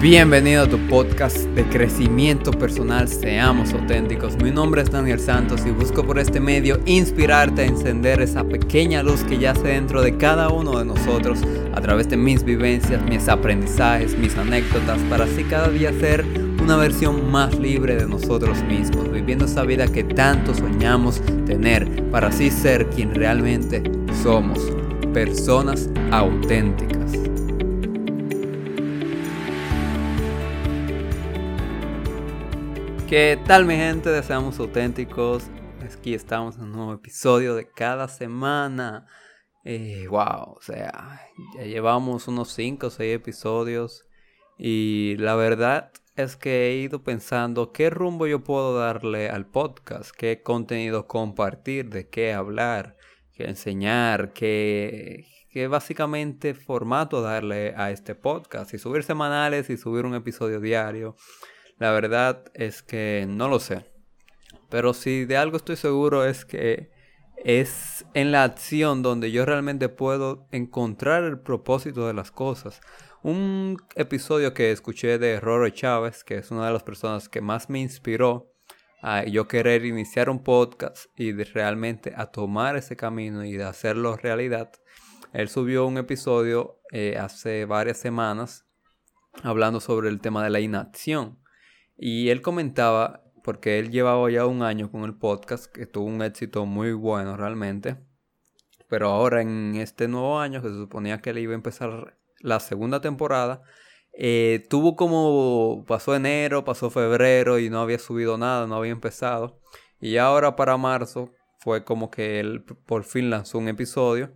Bienvenido a tu podcast de crecimiento personal, seamos auténticos. Mi nombre es Daniel Santos y busco por este medio inspirarte a encender esa pequeña luz que yace dentro de cada uno de nosotros a través de mis vivencias, mis aprendizajes, mis anécdotas, para así cada día ser una versión más libre de nosotros mismos, viviendo esa vida que tanto soñamos tener, para así ser quien realmente somos, personas auténticas. ¿Qué tal mi gente? Deseamos auténticos. Aquí estamos en un nuevo episodio de cada semana. Eh, wow, o sea, ya llevamos unos 5 o 6 episodios. Y la verdad es que he ido pensando qué rumbo yo puedo darle al podcast, qué contenido compartir, de qué hablar, qué enseñar, qué, qué básicamente formato darle a este podcast. Y subir semanales y subir un episodio diario. La verdad es que no lo sé. Pero si de algo estoy seguro es que es en la acción donde yo realmente puedo encontrar el propósito de las cosas. Un episodio que escuché de Roro Chávez, que es una de las personas que más me inspiró a yo querer iniciar un podcast y realmente a tomar ese camino y hacerlo realidad. Él subió un episodio eh, hace varias semanas hablando sobre el tema de la inacción. Y él comentaba, porque él llevaba ya un año con el podcast, que tuvo un éxito muy bueno realmente. Pero ahora en este nuevo año, que se suponía que él iba a empezar la segunda temporada, eh, tuvo como, pasó enero, pasó febrero y no había subido nada, no había empezado. Y ahora para marzo fue como que él por fin lanzó un episodio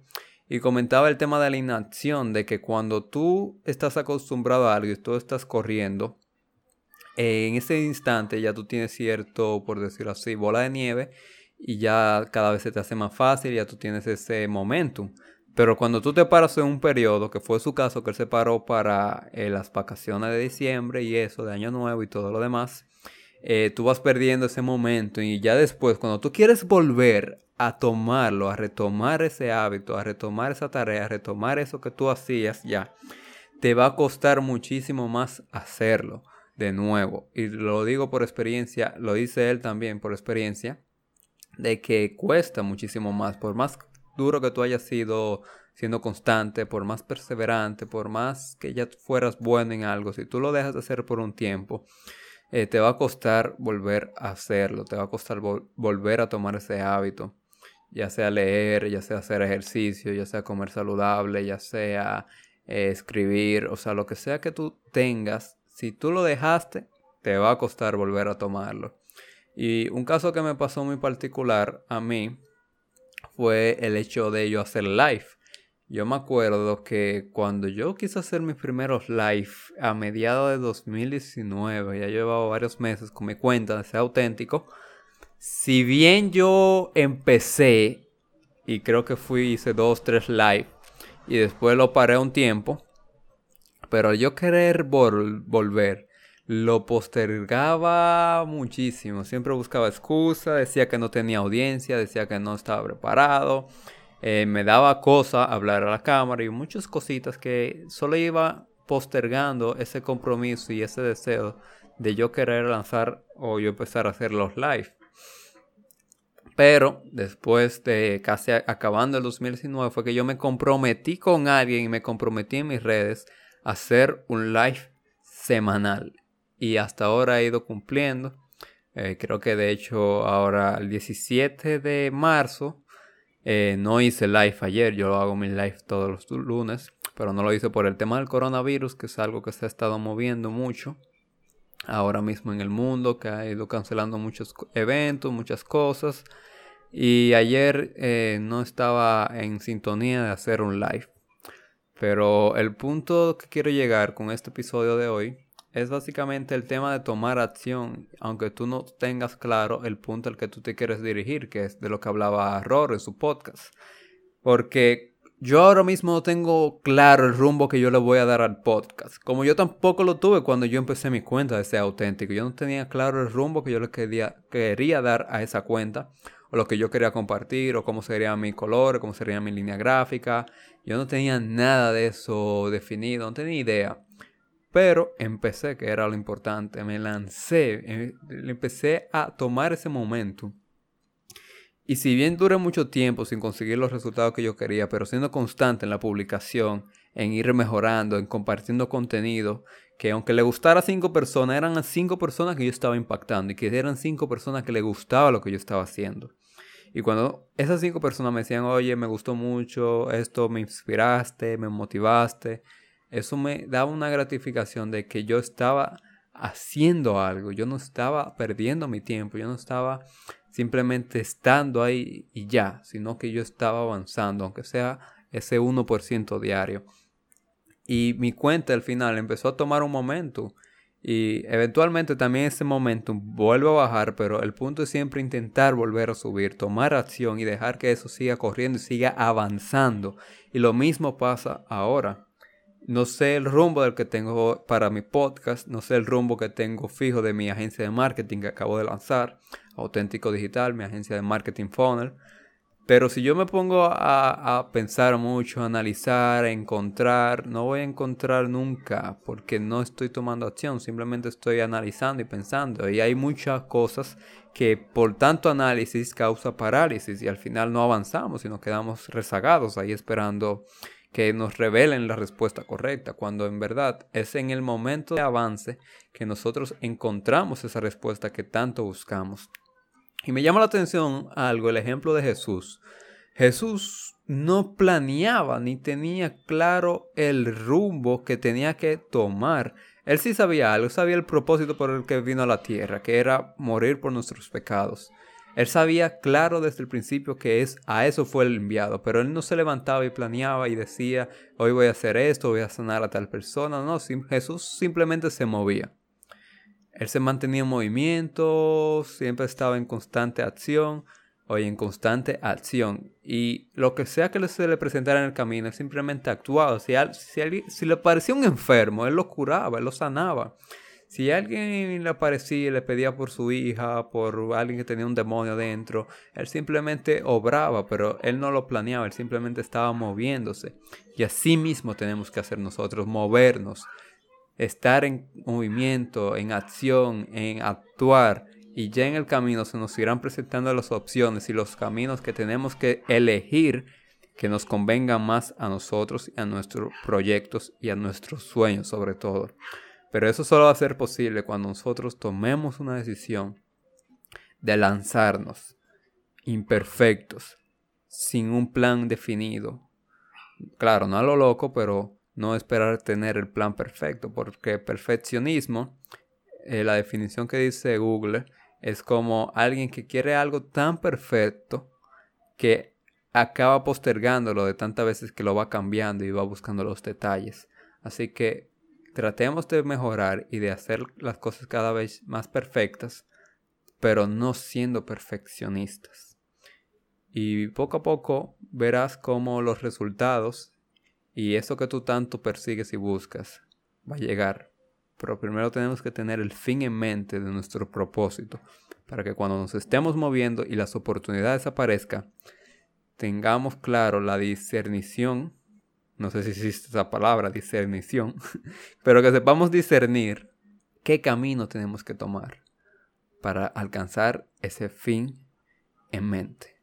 y comentaba el tema de la inacción, de que cuando tú estás acostumbrado a algo y tú estás corriendo, en ese instante ya tú tienes cierto, por decirlo así, bola de nieve y ya cada vez se te hace más fácil, ya tú tienes ese momentum. Pero cuando tú te paras en un periodo, que fue su caso, que él se paró para eh, las vacaciones de diciembre y eso, de Año Nuevo y todo lo demás, eh, tú vas perdiendo ese momento y ya después, cuando tú quieres volver a tomarlo, a retomar ese hábito, a retomar esa tarea, a retomar eso que tú hacías ya, te va a costar muchísimo más hacerlo de nuevo. Y lo digo por experiencia, lo dice él también por experiencia, de que cuesta muchísimo más, por más duro que tú hayas sido siendo constante, por más perseverante, por más que ya fueras bueno en algo, si tú lo dejas de hacer por un tiempo, eh, te va a costar volver a hacerlo, te va a costar volver a tomar ese hábito, ya sea leer, ya sea hacer ejercicio, ya sea comer saludable, ya sea eh, escribir, o sea, lo que sea que tú tengas si tú lo dejaste, te va a costar volver a tomarlo. Y un caso que me pasó muy particular a mí fue el hecho de yo hacer live. Yo me acuerdo que cuando yo quise hacer mis primeros live a mediados de 2019, ya llevaba varios meses con mi cuenta de ser auténtico, si bien yo empecé y creo que fui, hice dos, tres live y después lo paré un tiempo, pero yo querer volver, lo postergaba muchísimo. Siempre buscaba excusa, decía que no tenía audiencia, decía que no estaba preparado. Eh, me daba cosa hablar a la cámara y muchas cositas que solo iba postergando ese compromiso y ese deseo de yo querer lanzar o yo empezar a hacer los live. Pero después de casi acabando el 2019 fue que yo me comprometí con alguien y me comprometí en mis redes hacer un live semanal. Y hasta ahora he ido cumpliendo. Eh, creo que de hecho ahora el 17 de marzo eh, no hice live ayer. Yo hago mi live todos los lunes. Pero no lo hice por el tema del coronavirus, que es algo que se ha estado moviendo mucho ahora mismo en el mundo, que ha ido cancelando muchos eventos, muchas cosas. Y ayer eh, no estaba en sintonía de hacer un live. Pero el punto que quiero llegar con este episodio de hoy es básicamente el tema de tomar acción, aunque tú no tengas claro el punto al que tú te quieres dirigir, que es de lo que hablaba Roro en su podcast. Porque yo ahora mismo no tengo claro el rumbo que yo le voy a dar al podcast. Como yo tampoco lo tuve cuando yo empecé mi cuenta de ser auténtico. Yo no tenía claro el rumbo que yo le quería, quería dar a esa cuenta o lo que yo quería compartir, o cómo sería mi color, cómo sería mi línea gráfica. Yo no tenía nada de eso definido, no tenía idea. Pero empecé, que era lo importante, me lancé, eh, empecé a tomar ese momento. Y si bien duré mucho tiempo sin conseguir los resultados que yo quería, pero siendo constante en la publicación, en ir mejorando, en compartiendo contenido, que aunque le gustara a cinco personas, eran cinco personas que yo estaba impactando y que eran cinco personas que le gustaba lo que yo estaba haciendo. Y cuando esas cinco personas me decían, oye, me gustó mucho, esto me inspiraste, me motivaste, eso me daba una gratificación de que yo estaba haciendo algo, yo no estaba perdiendo mi tiempo, yo no estaba simplemente estando ahí y ya, sino que yo estaba avanzando, aunque sea ese 1% diario. Y mi cuenta al final empezó a tomar un momento y eventualmente también ese momento vuelve a bajar, pero el punto es siempre intentar volver a subir, tomar acción y dejar que eso siga corriendo y siga avanzando. Y lo mismo pasa ahora. No sé el rumbo del que tengo para mi podcast, no sé el rumbo que tengo fijo de mi agencia de marketing que acabo de lanzar, Auténtico Digital, mi agencia de marketing funnel. Pero si yo me pongo a, pensar mucho, a analizar, a encontrar, no voy a encontrar nunca porque no estoy tomando acción, simplemente estoy analizando y pensando. Y hay muchas cosas que por tanto análisis causa parálisis y al final no avanzamos y nos quedamos rezagados ahí esperando que nos revelen la respuesta correcta, cuando en verdad es en el momento de avance que nosotros encontramos esa respuesta que tanto buscamos. Y me llama la atención algo, el ejemplo de Jesús. Jesús no planeaba ni tenía claro el rumbo que tenía que tomar. Él sí sabía algo, sabía el propósito por el que vino a la tierra, que era morir por nuestros pecados. Él sabía claro desde el principio que es a eso fue el enviado, pero él no se levantaba y planeaba y decía, hoy voy a hacer esto, voy a sanar a tal persona. No, Jesús simplemente se movía. Él se mantenía en movimiento, siempre estaba en constante acción, hoy en constante acción. Y lo que sea que se le presentara en el camino, él simplemente actuaba. Si, si, le parecía un enfermo, él lo curaba, él lo sanaba. Si alguien le aparecía y le pedía por su hija, por alguien que tenía un demonio dentro, él simplemente obraba, pero él no lo planeaba, él simplemente estaba moviéndose. Y así mismo tenemos que hacer nosotros, movernos estar en movimiento, en acción, en actuar. Y ya en el camino se nos irán presentando las opciones y los caminos que tenemos que elegir que nos convengan más a nosotros y a nuestros proyectos y a nuestros sueños sobre todo. Pero eso solo va a ser posible cuando nosotros tomemos una decisión de lanzarnos imperfectos, sin un plan definido. Claro, no a lo loco, pero no esperar tener el plan perfecto, porque perfeccionismo, eh, la definición que dice Google, es como alguien que quiere algo tan perfecto que acaba postergándolo de tantas veces que lo va cambiando y va buscando los detalles. Así que tratemos de mejorar y de hacer las cosas cada vez más perfectas, pero no siendo perfeccionistas. Y poco a poco verás cómo los resultados y eso que tú tanto persigues y buscas va a llegar. Pero primero tenemos que tener el fin en mente de nuestro propósito, para que cuando nos estemos moviendo y las oportunidades aparezcan, tengamos claro la discernición, no sé si existe esa palabra, discernición, pero que sepamos discernir qué camino tenemos que tomar para alcanzar ese fin en mente.